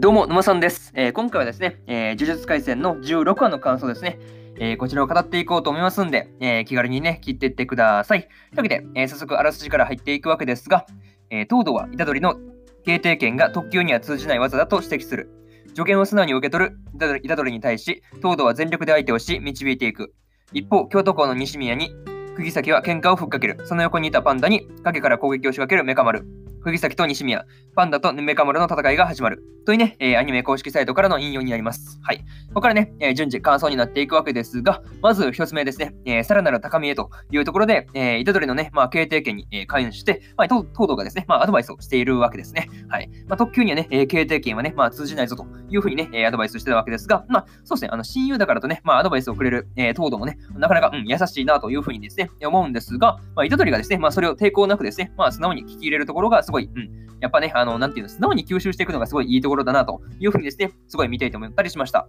どうも、沼さんです。えー今回はですね、えー呪術廻戦の16話の感想ですね。えーこちらを語っていこうと思いますんで、え気軽にね、聞いていってください。というわけで、え早速あらすじから入っていくわけですが、えー東堂は虎杖の形定権が特級には通じない技だと指摘する。助言を素直に受け取る虎杖虎杖に対し、東堂は全力で相手をし、導いていく。一方、京都校の西宮に、釘崎は喧嘩をふっかける。その横にいたパンダに影から攻撃を仕掛けるメカ丸。釘崎と西宮、パンダとヌメカ丸の戦いが始まる。というね、えーアニメ公式サイトからの引用になります。はい。ここからね、えー順次感想になっていくわけですが、まず一つ目ですね、えーさらなる高みへというところで、えー、虎杖のね、まあ、経定権に、えー関与して、まあ、東堂がですね、まあ、アドバイスをしているわけですね。はい。まあ、特急にはね、えー経定権はね、まあ、通じないぞというふうにね、えーアドバイスしてたわけですが、まあ、そうですね、あの、親友だからとね、まあ、アドバイスをくれる、えー東堂もね、なかなか、うん、優しいなというふうにですね、思うんですが、まあ、虎杖がですね、まあ、それを抵抗なくですね、まあ、素直に聞き入れるところがすごい、うん、やっぱね、あの、なんていうの、素直に吸収していくのがすごいいいところだなというふうにですね、すごい見ていて思ったりしました。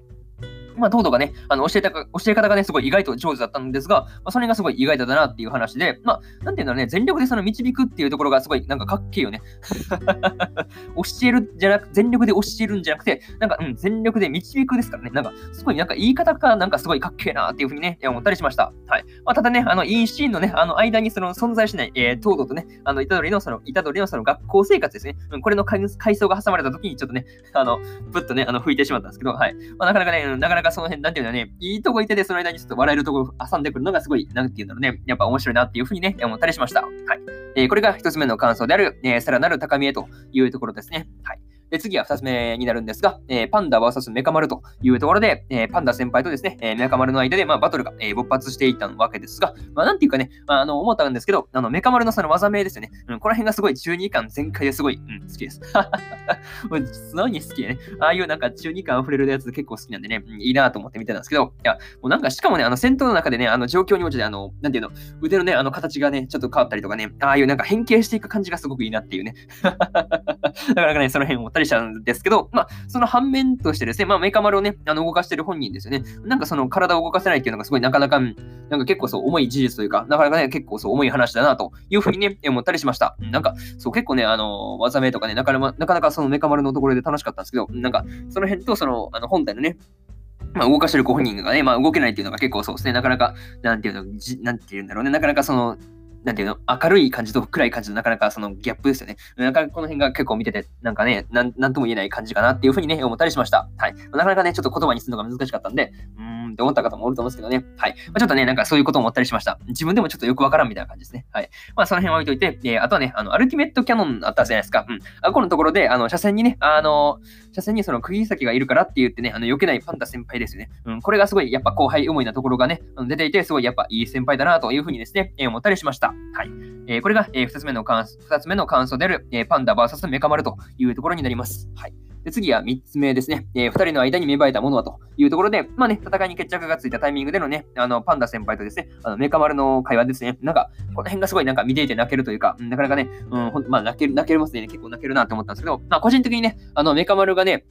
まあ、東堂がね、あの教えたか教え方がね、すごい意外と上手だったんですが、まあ、それがすごい意外だなっていう話で、まあ、なんていうんだろうね、全力でその導くっていうところがすごいなんかかっけえよね。教えるじゃなく、全力で教えるんじゃなくて、なんか、うん、全力で導くですからね、なんか、すごいなんか言い方がなんかすごいかっけえなっていうふうにね、思ったりしました。はい。まあ、ただね、あの、いいシーンのね、あの間にその存在しない、えー、東堂とね、あの、虎杖のその、虎杖のその学校生活ですね、うん、これの階層が挟まれた時にちょっとね、あの、ぶっとね、あの、吹いてしまったんですけど、はい。まあ、なかなかね、なかなかその辺、なんていうのはね、いいとこいてて、その間にちょっと笑えるとこ挟んでくるのがすごい、なんていうんだろうね、やっぱ面白いなっていうふうにね、思ったりしました。はい。えーこれが一つ目の感想である、えーさらなる高みへというところですね。はい。で、次は二つ目になるんですが、えーパンダ VS メカ丸というところで、えーパンダ先輩とですね、えーメカ丸の間で、まあ、バトルが、え勃発していたわけですが、まあ、なんていうかね、まあ、あの、思ったんですけど、あの、メカ丸のその技名ですよね。うん、この辺がすごい中二感全開ですごい、うん、好きです。もう素直に好きでね。ああいうなんか中二感溢れるやつ結構好きなんでね、うんいいなと思って見てたんですけど、いや、もうなんかしかもね、あの戦闘の中でね、あの状況に応じて、あの、なんていうの、腕のね、あの形がね、ちょっと変わったりとかね、ああいうなんか変形していく感じがすごくいいなっていうね。なかなかね、その辺思ったりしたんですけど、まあ、その反面としてですね、まあ、メカ丸をね、あの動かしてる本人ですよね。なんかその体を動かせないっていうのがすごいなかなか、なんか結構そう重い事実というか、なかなかね、結構そう重い話だなというふうにね、思ったりしました。なんか、そう結構ね、あの、技名とかね、なかなかなかなかそのメカ丸のところで楽しかったんですけど、なんか、その辺とその、あの本体のね、まあ、動かしてるご本人がね、まあ、動けないっていうのが結構そうですね、なかなか、なんていうの、じなんていうんだろうね、なかなかその、なんていうの、明るい感じと暗い感じのなかなかそのギャップですよね。なかなかこの辺が結構見てて、なんかね、なんなんとも言えない感じかなっていうふうにね、思ったりしました。はい。なかなかね、ちょっと言葉にするのが難しかったんで、うんーんって思った方もおると思うんですけどね。はい。まあ、ちょっとね、なんかそういうことを思ったりしました。自分でもちょっとよくわからんみたいな感じですね。はい。まあ、その辺は置いといて、えーあとはね、あの、アルティメットキャノンあったじゃないですか。うん。あこのところで、あの、車線にね、あの、車線にその釘先がいるからって言ってね、あの、避けないパンダ先輩ですよね。うん。これがすごい、やっぱ後輩思いなところがね、出ていて、すごいやっぱいい先輩だなというふうにですね、えー思ったりしました。はい。えーこれが、えー二つ目の感二つ目の感想である、えーパンダ VS メカ丸というところになります。はい。で次は3つ目ですね。えー、2人の間に芽生えたものはというところで、まあね、戦いに決着がついたタイミングでのね、あの、パンダ先輩とですね、あの、メカ丸の会話ですね。なんか、この辺がすごいなんか見ていて泣けるというか、なかなかね、うん、ほんまあ泣ける、泣けますね。結構泣けるなと思ったんですけど、まあ個人的にね、あの、メカ丸がね、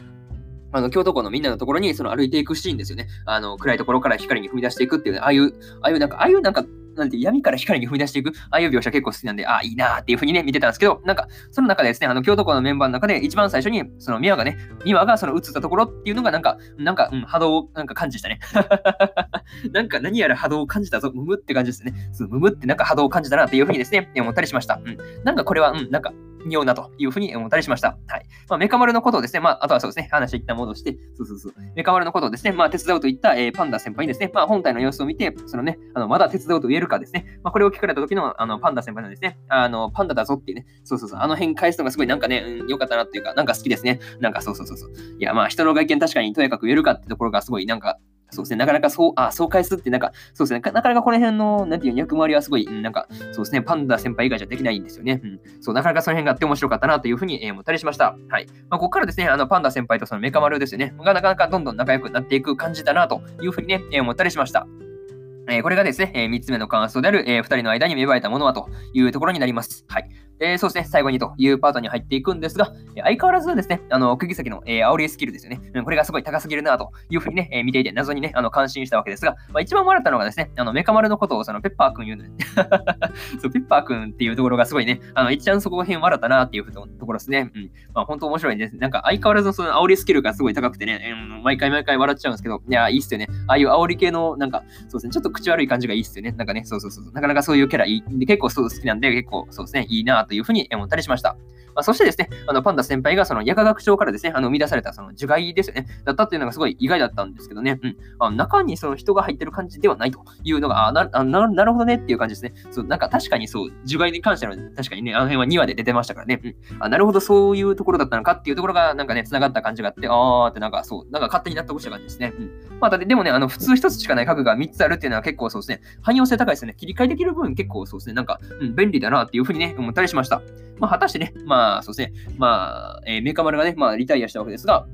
あの、京都校のみんなのところに、その歩いていくシーンですよね。あの、暗いところから光に踏み出していくっていうね、ああいう、ああいうなんか、ああいうなんか、なんて闇から光に踏み出していく、ああいう描写結構好きなんで、ああ、いいなーっていう風にね、見てたんですけど、なんか、その中でですね、あの、京都校のメンバーの中で一番最初に、その、ミワがね、ミワがその映ったところっていうのが、なんか、なんか、うん、波動をなんか感じしたね。なんか何やら波動を感じたぞ、ムムって感じですね。そう、ムムってなんか波動を感じたなっていう風にですね、思ったりしました。うん。なんかこれは、うん、なんか、ようなというふうに思ったりしました。はい。まあ、メカ丸のことをですね、まあ、あとはそうですね、話一旦戻して、そうそうそう。メカ丸のことをですね、まあ、手伝うといった、えーパンダ先輩にですね、まあ、本体の様子を見て、そのね、あの、まだ手伝うと言えるかですね、まあ、これを聞かれた時の、あの、パンダ先輩のですね、あの、パンダだぞっていうね、そうそうそう、あの辺返すのがすごいなんかね、うん、良かったなっていうか、なんか好きですね。なんかそうそうそうそう。いや、まあ、人の外見確かにとやかく言えるかってところがすごいなんか、そうですね、なかなかそう、あ、そう返すって、なんか、そうですね、なかなかこの辺の、なんていう役回りはすごい、なんか、そうですね、パンダ先輩以外じゃできないんですよね。うん。そう、なかなかその辺があって面白かったなというふうにえ思ったりしました。はい。まあ、ここからですね、あの、パンダ先輩とそのメカ丸ですよね、がなかなかどんどん仲良くなっていく感じだなというふうにね、え思ったりしました。えこれがですね、え3つ目の感想である、え2人の間に芽生えたものはというところになります。はい。えー、そうですね、最後にというパートに入っていくんですが、相変わらずですね、あの、釘先の、えー、煽りスキルですよね。これがすごい高すぎるなというふうにね、えー、見ていて、謎にね、あの、感心したわけですが、まあ、一番笑ったのがですね、あの、メカ丸のことをそのペッパーくん言うのね。そう、ペッパーくんっていうところがすごいね、あの、一番そこら辺笑ったなっていうところですね。うん。まあ、本当面白いです。なんか相変わらずその煽りスキルがすごい高くてね、うん、毎回毎回笑っちゃうんですけど、いや、いいっすよね。ああいう煽り系の、なんか、そうですね、ちょっと口悪い感じがいいっすよね。なんかね、そうそうそう。なかなかそういうキャラいい。で結構そう好きなんで、結構そうですね、いいなというふうに思ったりしました。まあ、そしてですね、あのパンダ先輩がその薬科学長からですね、あの生み出されたその樹害ですよね、だったっていうのがすごい意外だったんですけどね、うん、あ中にその人が入ってる感じではないというのが、あなななるほどねっていう感じですね。そうなんか確かにそう、樹害に関しての確かにね、あの辺は2話で出てましたからね、うん、あなるほどそういうところだったのかっていうところがなんかね、繋がった感じがあって、あーってなんかそう、なんか勝手に納得した感じですね。うん、まあ、だってでもね、あの普通1つしかない核が3つあるっていうのは結構そうですね、汎用性高いですね。切り替えできる分結構そうですね、なんか、うん、便利だなっていうふうにね、思ったりしました。ました。まあ、果たしてね、まあ、そうですね、まあ、えー、メカ丸がね、まあ、リタイアしたわけですが、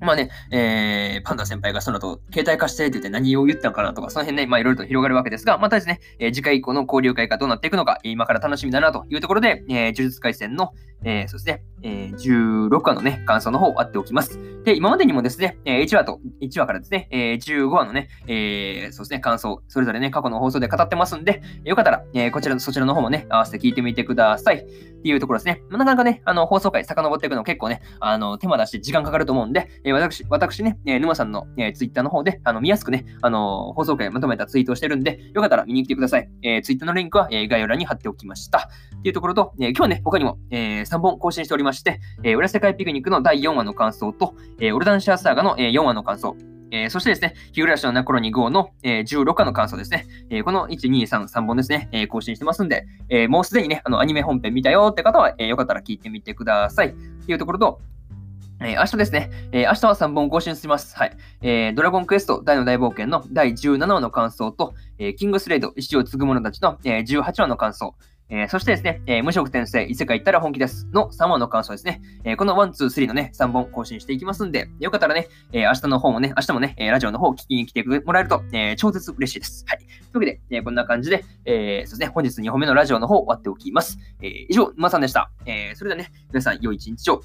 まあね、えー、パンダ先輩がその後、携帯貸してって言って何を言ったのかなとか、その辺ね、まあいろいろと広がるわけですが、またですね、えー、次回以降の交流会がどうなっていくのか、今から楽しみだなというところで、えー、呪術廻戦の、えー、そうですね、えー、16話のね、感想の方をあっておきます。で、今までにもですね、え1話と、1話からですね、えー、15話のね、えー、そうですね、感想、それぞれね、過去の放送で語ってますんで、よかったら、えー、こちらの、そちらの方もね、合わせて聞いてみてください。っていうところですね。まあ、なかなかね、あの、放送回遡っていくの結構ね、あの、手間出して時間かかると思うんで、えー、私、私ね、えー、沼さんの、えー、ツイッターの方で、あの、見やすくね、あの、放送回まとめたツイートをしてるんで、よかったら見に来てください。えー、ツイッターのリンクは、えー、概要欄に貼っておきました。っていうところと、えー、今日ね、他にも、えー、3本更新しておりまして、えー、裏世界ピクニックの第4話の感想と、えー、オルダンシャーサーガの、えー、4話の感想、えー、そしてですね、日暮らしのナコロニ号の、えー、16話の感想ですね。えー、この1、2、3、3本ですね、えー、更新してますんで、えー、もうすでにね、あの、アニメ本編見たよって方は、えー、よかったら聞いてみてください。っていうところと、えー、明日ですね、えー、明日は3本更新します。はい。えー、ドラゴンクエスト大の大冒険の第17話の感想と、えー、キングスレイド石を継ぐ者たちの、えー、18話の感想、えー、そしてですね、えー、無職転生、異世界行ったら本気ですの3話の感想ですね。えー、この1、2、3のね、3本更新していきますんで、よかったらね、え明日の方もね、明日もね、えラジオの方を聞きに来てもらえると、え超絶嬉しいです。はい。というわけで、えこんな感じで、えそうですね、本日2本目のラジオの方終わっておきます。え以上、沼さんでした。えそれではね、皆さん良い一日を。